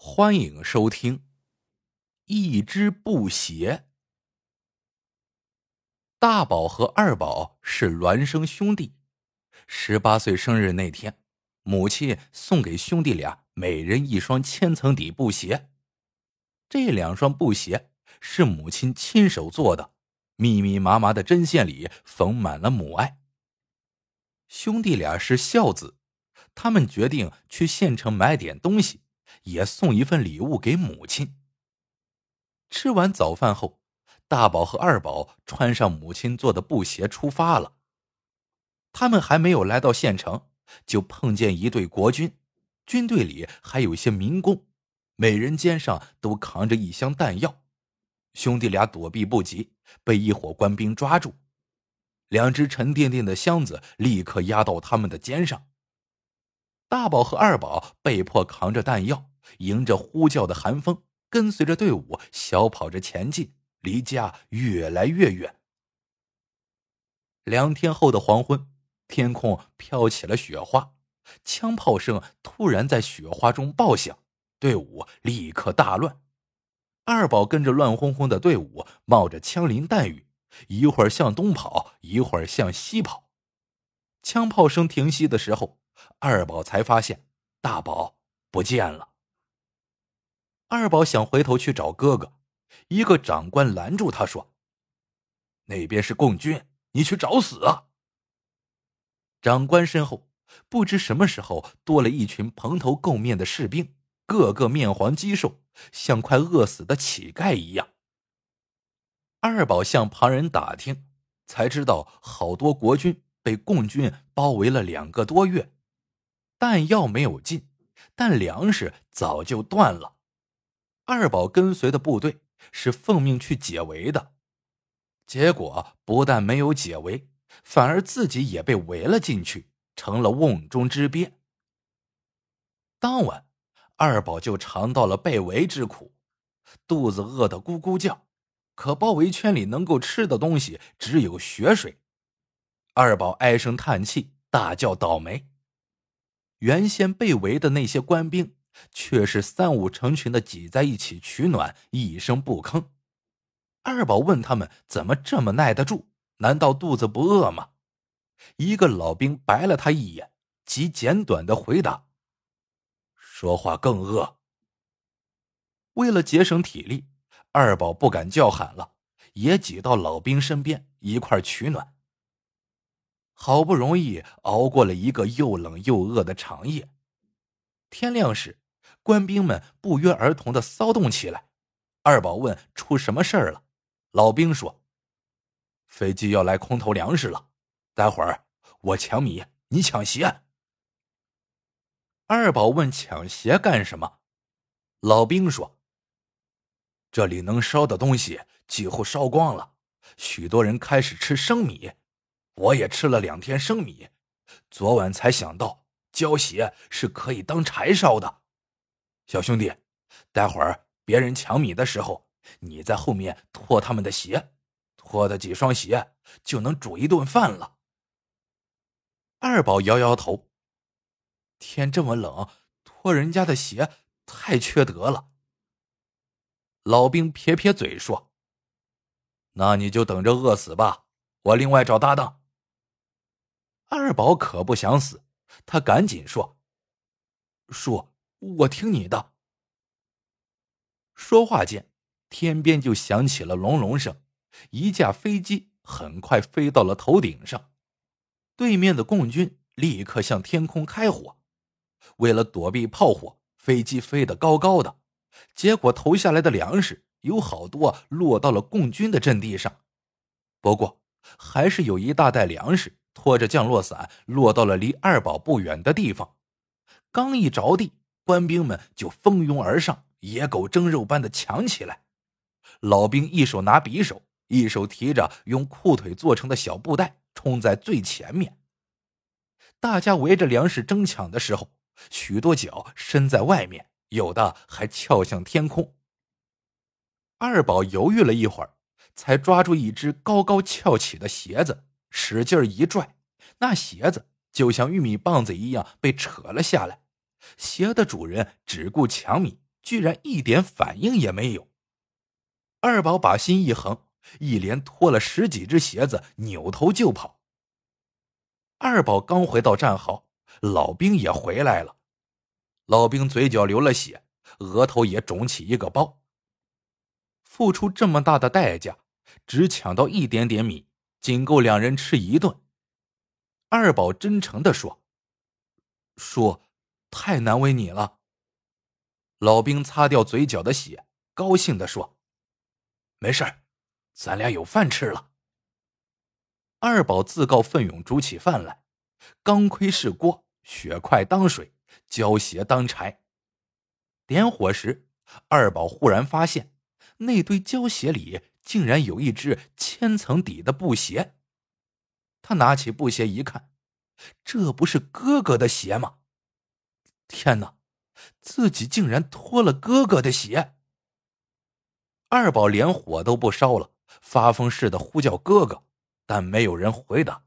欢迎收听《一只布鞋》。大宝和二宝是孪生兄弟，十八岁生日那天，母亲送给兄弟俩每人一双千层底布鞋。这两双布鞋是母亲亲手做的，密密麻麻的针线里缝满了母爱。兄弟俩是孝子，他们决定去县城买点东西。也送一份礼物给母亲。吃完早饭后，大宝和二宝穿上母亲做的布鞋出发了。他们还没有来到县城，就碰见一队国军，军队里还有一些民工，每人肩上都扛着一箱弹药。兄弟俩躲避不及，被一伙官兵抓住，两只沉甸甸的箱子立刻压到他们的肩上。大宝和二宝被迫扛着弹药，迎着呼啸的寒风，跟随着队伍小跑着前进，离家越来越远。两天后的黄昏，天空飘起了雪花，枪炮声突然在雪花中爆响，队伍立刻大乱。二宝跟着乱哄哄的队伍，冒着枪林弹雨，一会儿向东跑，一会儿向西跑。枪炮声停息的时候。二宝才发现大宝不见了。二宝想回头去找哥哥，一个长官拦住他说：“那边是共军，你去找死啊！”长官身后不知什么时候多了一群蓬头垢面的士兵，个个面黄肌瘦，像快饿死的乞丐一样。二宝向旁人打听，才知道好多国军被共军包围了两个多月。弹药没有进，但粮食早就断了。二宝跟随的部队是奉命去解围的，结果不但没有解围，反而自己也被围了进去，成了瓮中之鳖。当晚，二宝就尝到了被围之苦，肚子饿得咕咕叫，可包围圈里能够吃的东西只有血水。二宝唉声叹气，大叫倒霉。原先被围的那些官兵，却是三五成群的挤在一起取暖，一声不吭。二宝问他们怎么这么耐得住？难道肚子不饿吗？一个老兵白了他一眼，极简短的回答：“说话更饿。”为了节省体力，二宝不敢叫喊了，也挤到老兵身边一块取暖。好不容易熬过了一个又冷又饿的长夜，天亮时，官兵们不约而同的骚动起来。二宝问：“出什么事儿了？”老兵说：“飞机要来空投粮食了，待会儿我抢米，你抢鞋。”二宝问：“抢鞋干什么？”老兵说：“这里能烧的东西几乎烧光了，许多人开始吃生米。”我也吃了两天生米，昨晚才想到胶鞋是可以当柴烧的。小兄弟，待会儿别人抢米的时候，你在后面脱他们的鞋，脱的几双鞋就能煮一顿饭了。二宝摇摇头，天这么冷，脱人家的鞋太缺德了。老兵撇撇嘴说：“那你就等着饿死吧，我另外找搭档。”二宝可不想死，他赶紧说：“叔，我听你的。”说话间，天边就响起了隆隆声，一架飞机很快飞到了头顶上。对面的共军立刻向天空开火，为了躲避炮火，飞机飞得高高的，结果投下来的粮食有好多落到了共军的阵地上。不过，还是有一大袋粮食。拖着降落伞落到了离二宝不远的地方，刚一着地，官兵们就蜂拥而上，野狗争肉般的抢起来。老兵一手拿匕首，一手提着用裤腿做成的小布袋，冲在最前面。大家围着粮食争抢的时候，许多脚伸在外面，有的还翘向天空。二宝犹豫了一会儿，才抓住一只高高翘起的鞋子。使劲一拽，那鞋子就像玉米棒子一样被扯了下来。鞋的主人只顾抢米，居然一点反应也没有。二宝把心一横，一连脱了十几只鞋子，扭头就跑。二宝刚回到战壕，老兵也回来了。老兵嘴角流了血，额头也肿起一个包。付出这么大的代价，只抢到一点点米，仅够两人吃一顿。二宝真诚的说：“说，太难为你了。”老兵擦掉嘴角的血，高兴的说：“没事咱俩有饭吃了。”二宝自告奋勇煮起饭来，钢盔是锅，血块当水，胶鞋当柴。点火时，二宝忽然发现，那堆胶鞋里竟然有一只千层底的布鞋。他拿起布鞋一看，这不是哥哥的鞋吗？天哪，自己竟然脱了哥哥的鞋！二宝连火都不烧了，发疯似的呼叫哥哥。但没有人回答。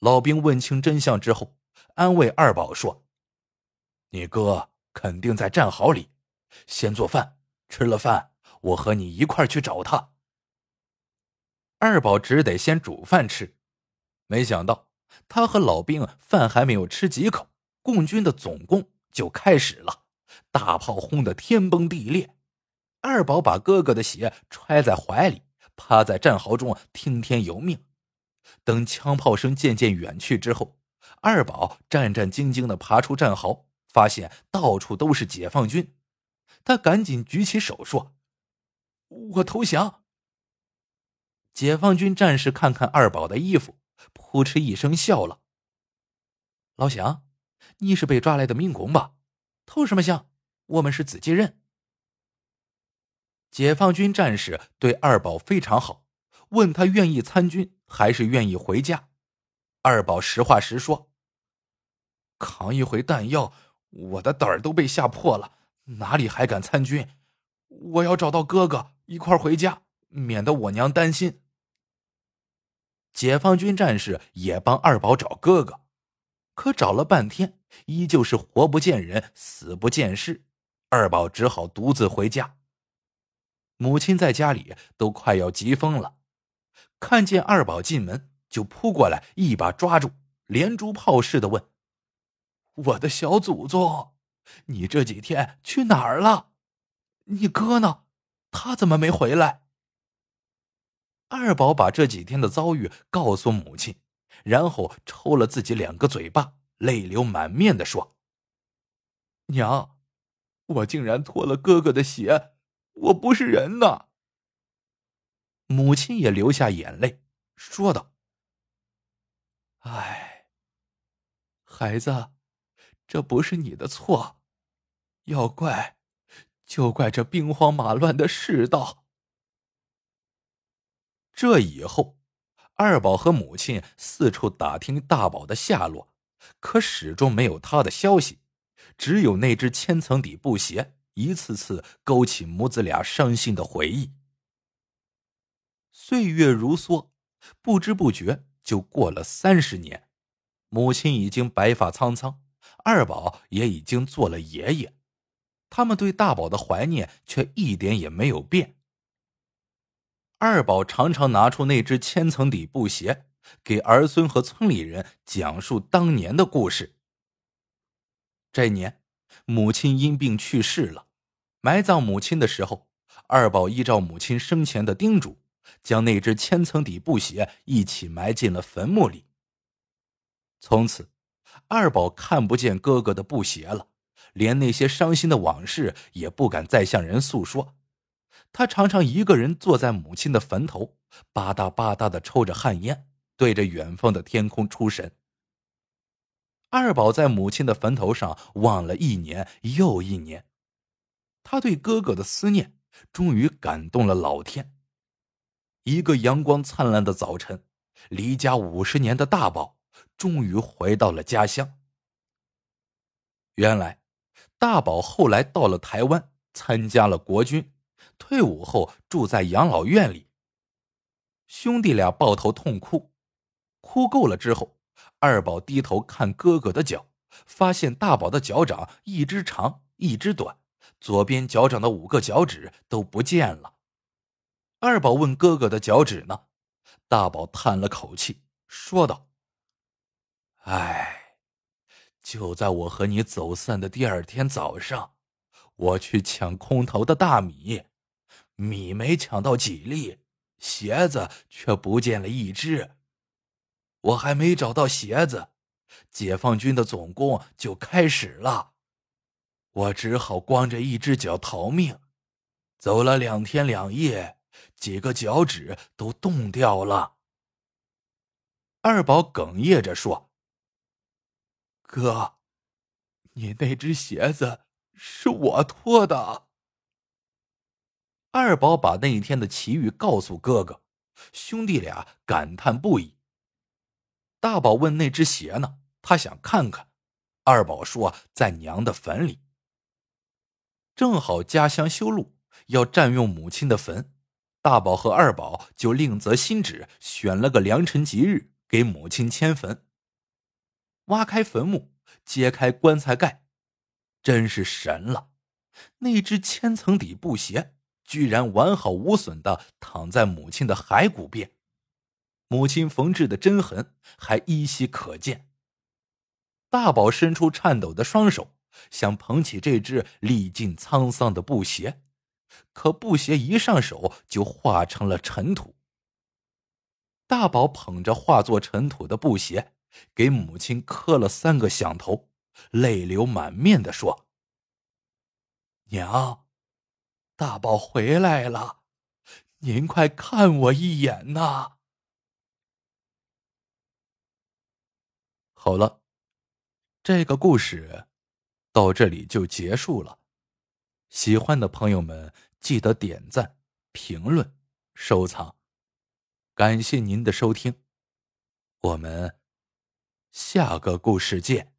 老兵问清真相之后，安慰二宝说：“你哥肯定在战壕里，先做饭，吃了饭，我和你一块去找他。”二宝只得先煮饭吃，没想到他和老兵饭还没有吃几口，共军的总攻就开始了，大炮轰得天崩地裂。二宝把哥哥的鞋揣在怀里。趴在战壕中听天由命，等枪炮声渐渐远去之后，二宝战战兢兢的爬出战壕，发现到处都是解放军，他赶紧举起手说：“我投降。”解放军战士看看二宝的衣服，扑哧一声笑了：“老祥，你是被抓来的民工吧？投什么降？我们是自己人。”解放军战士对二宝非常好，问他愿意参军还是愿意回家。二宝实话实说：“扛一回弹药，我的胆儿都被吓破了，哪里还敢参军？我要找到哥哥一块回家，免得我娘担心。”解放军战士也帮二宝找哥哥，可找了半天，依旧是活不见人，死不见尸。二宝只好独自回家。母亲在家里都快要急疯了，看见二宝进门就扑过来，一把抓住，连珠炮似的问：“我的小祖宗，你这几天去哪儿了？你哥呢？他怎么没回来？”二宝把这几天的遭遇告诉母亲，然后抽了自己两个嘴巴，泪流满面的说：“娘，我竟然脱了哥哥的鞋。”我不是人呐！母亲也流下眼泪，说道：“哎，孩子，这不是你的错，要怪就怪这兵荒马乱的世道。”这以后，二宝和母亲四处打听大宝的下落，可始终没有他的消息，只有那只千层底布鞋。一次次勾起母子俩伤心的回忆。岁月如梭，不知不觉就过了三十年。母亲已经白发苍苍，二宝也已经做了爷爷，他们对大宝的怀念却一点也没有变。二宝常常拿出那只千层底布鞋，给儿孙和村里人讲述当年的故事。这年，母亲因病去世了。埋葬母亲的时候，二宝依照母亲生前的叮嘱，将那只千层底布鞋一起埋进了坟墓里。从此，二宝看不见哥哥的布鞋了，连那些伤心的往事也不敢再向人诉说。他常常一个人坐在母亲的坟头，吧嗒吧嗒的抽着旱烟，对着远方的天空出神。二宝在母亲的坟头上望了一年又一年。他对哥哥的思念终于感动了老天。一个阳光灿烂的早晨，离家五十年的大宝终于回到了家乡。原来，大宝后来到了台湾，参加了国军，退伍后住在养老院里。兄弟俩抱头痛哭，哭够了之后，二宝低头看哥哥的脚，发现大宝的脚掌一只长一只短。左边脚掌的五个脚趾都不见了。二宝问哥哥的脚趾呢？大宝叹了口气，说道：“哎，就在我和你走散的第二天早上，我去抢空投的大米，米没抢到几粒，鞋子却不见了一只。我还没找到鞋子，解放军的总攻就开始了，我只好光着一只脚逃命，走了两天两夜。”几个脚趾都冻掉了。二宝哽咽着说：“哥，你那只鞋子是我脱的。”二宝把那一天的奇遇告诉哥哥，兄弟俩感叹不已。大宝问那只鞋呢？他想看看。二宝说在娘的坟里。正好家乡修路，要占用母亲的坟。大宝和二宝就另择新址，选了个良辰吉日给母亲迁坟。挖开坟墓，揭开棺材盖，真是神了！那只千层底布鞋居然完好无损的躺在母亲的骸骨边，母亲缝制的针痕还依稀可见。大宝伸出颤抖的双手，想捧起这只历尽沧桑的布鞋。可布鞋一上手就化成了尘土。大宝捧着化作尘土的布鞋，给母亲磕了三个响头，泪流满面的说：“娘，大宝回来了，您快看我一眼呐！”好了，这个故事到这里就结束了。喜欢的朋友们。记得点赞、评论、收藏，感谢您的收听，我们下个故事见。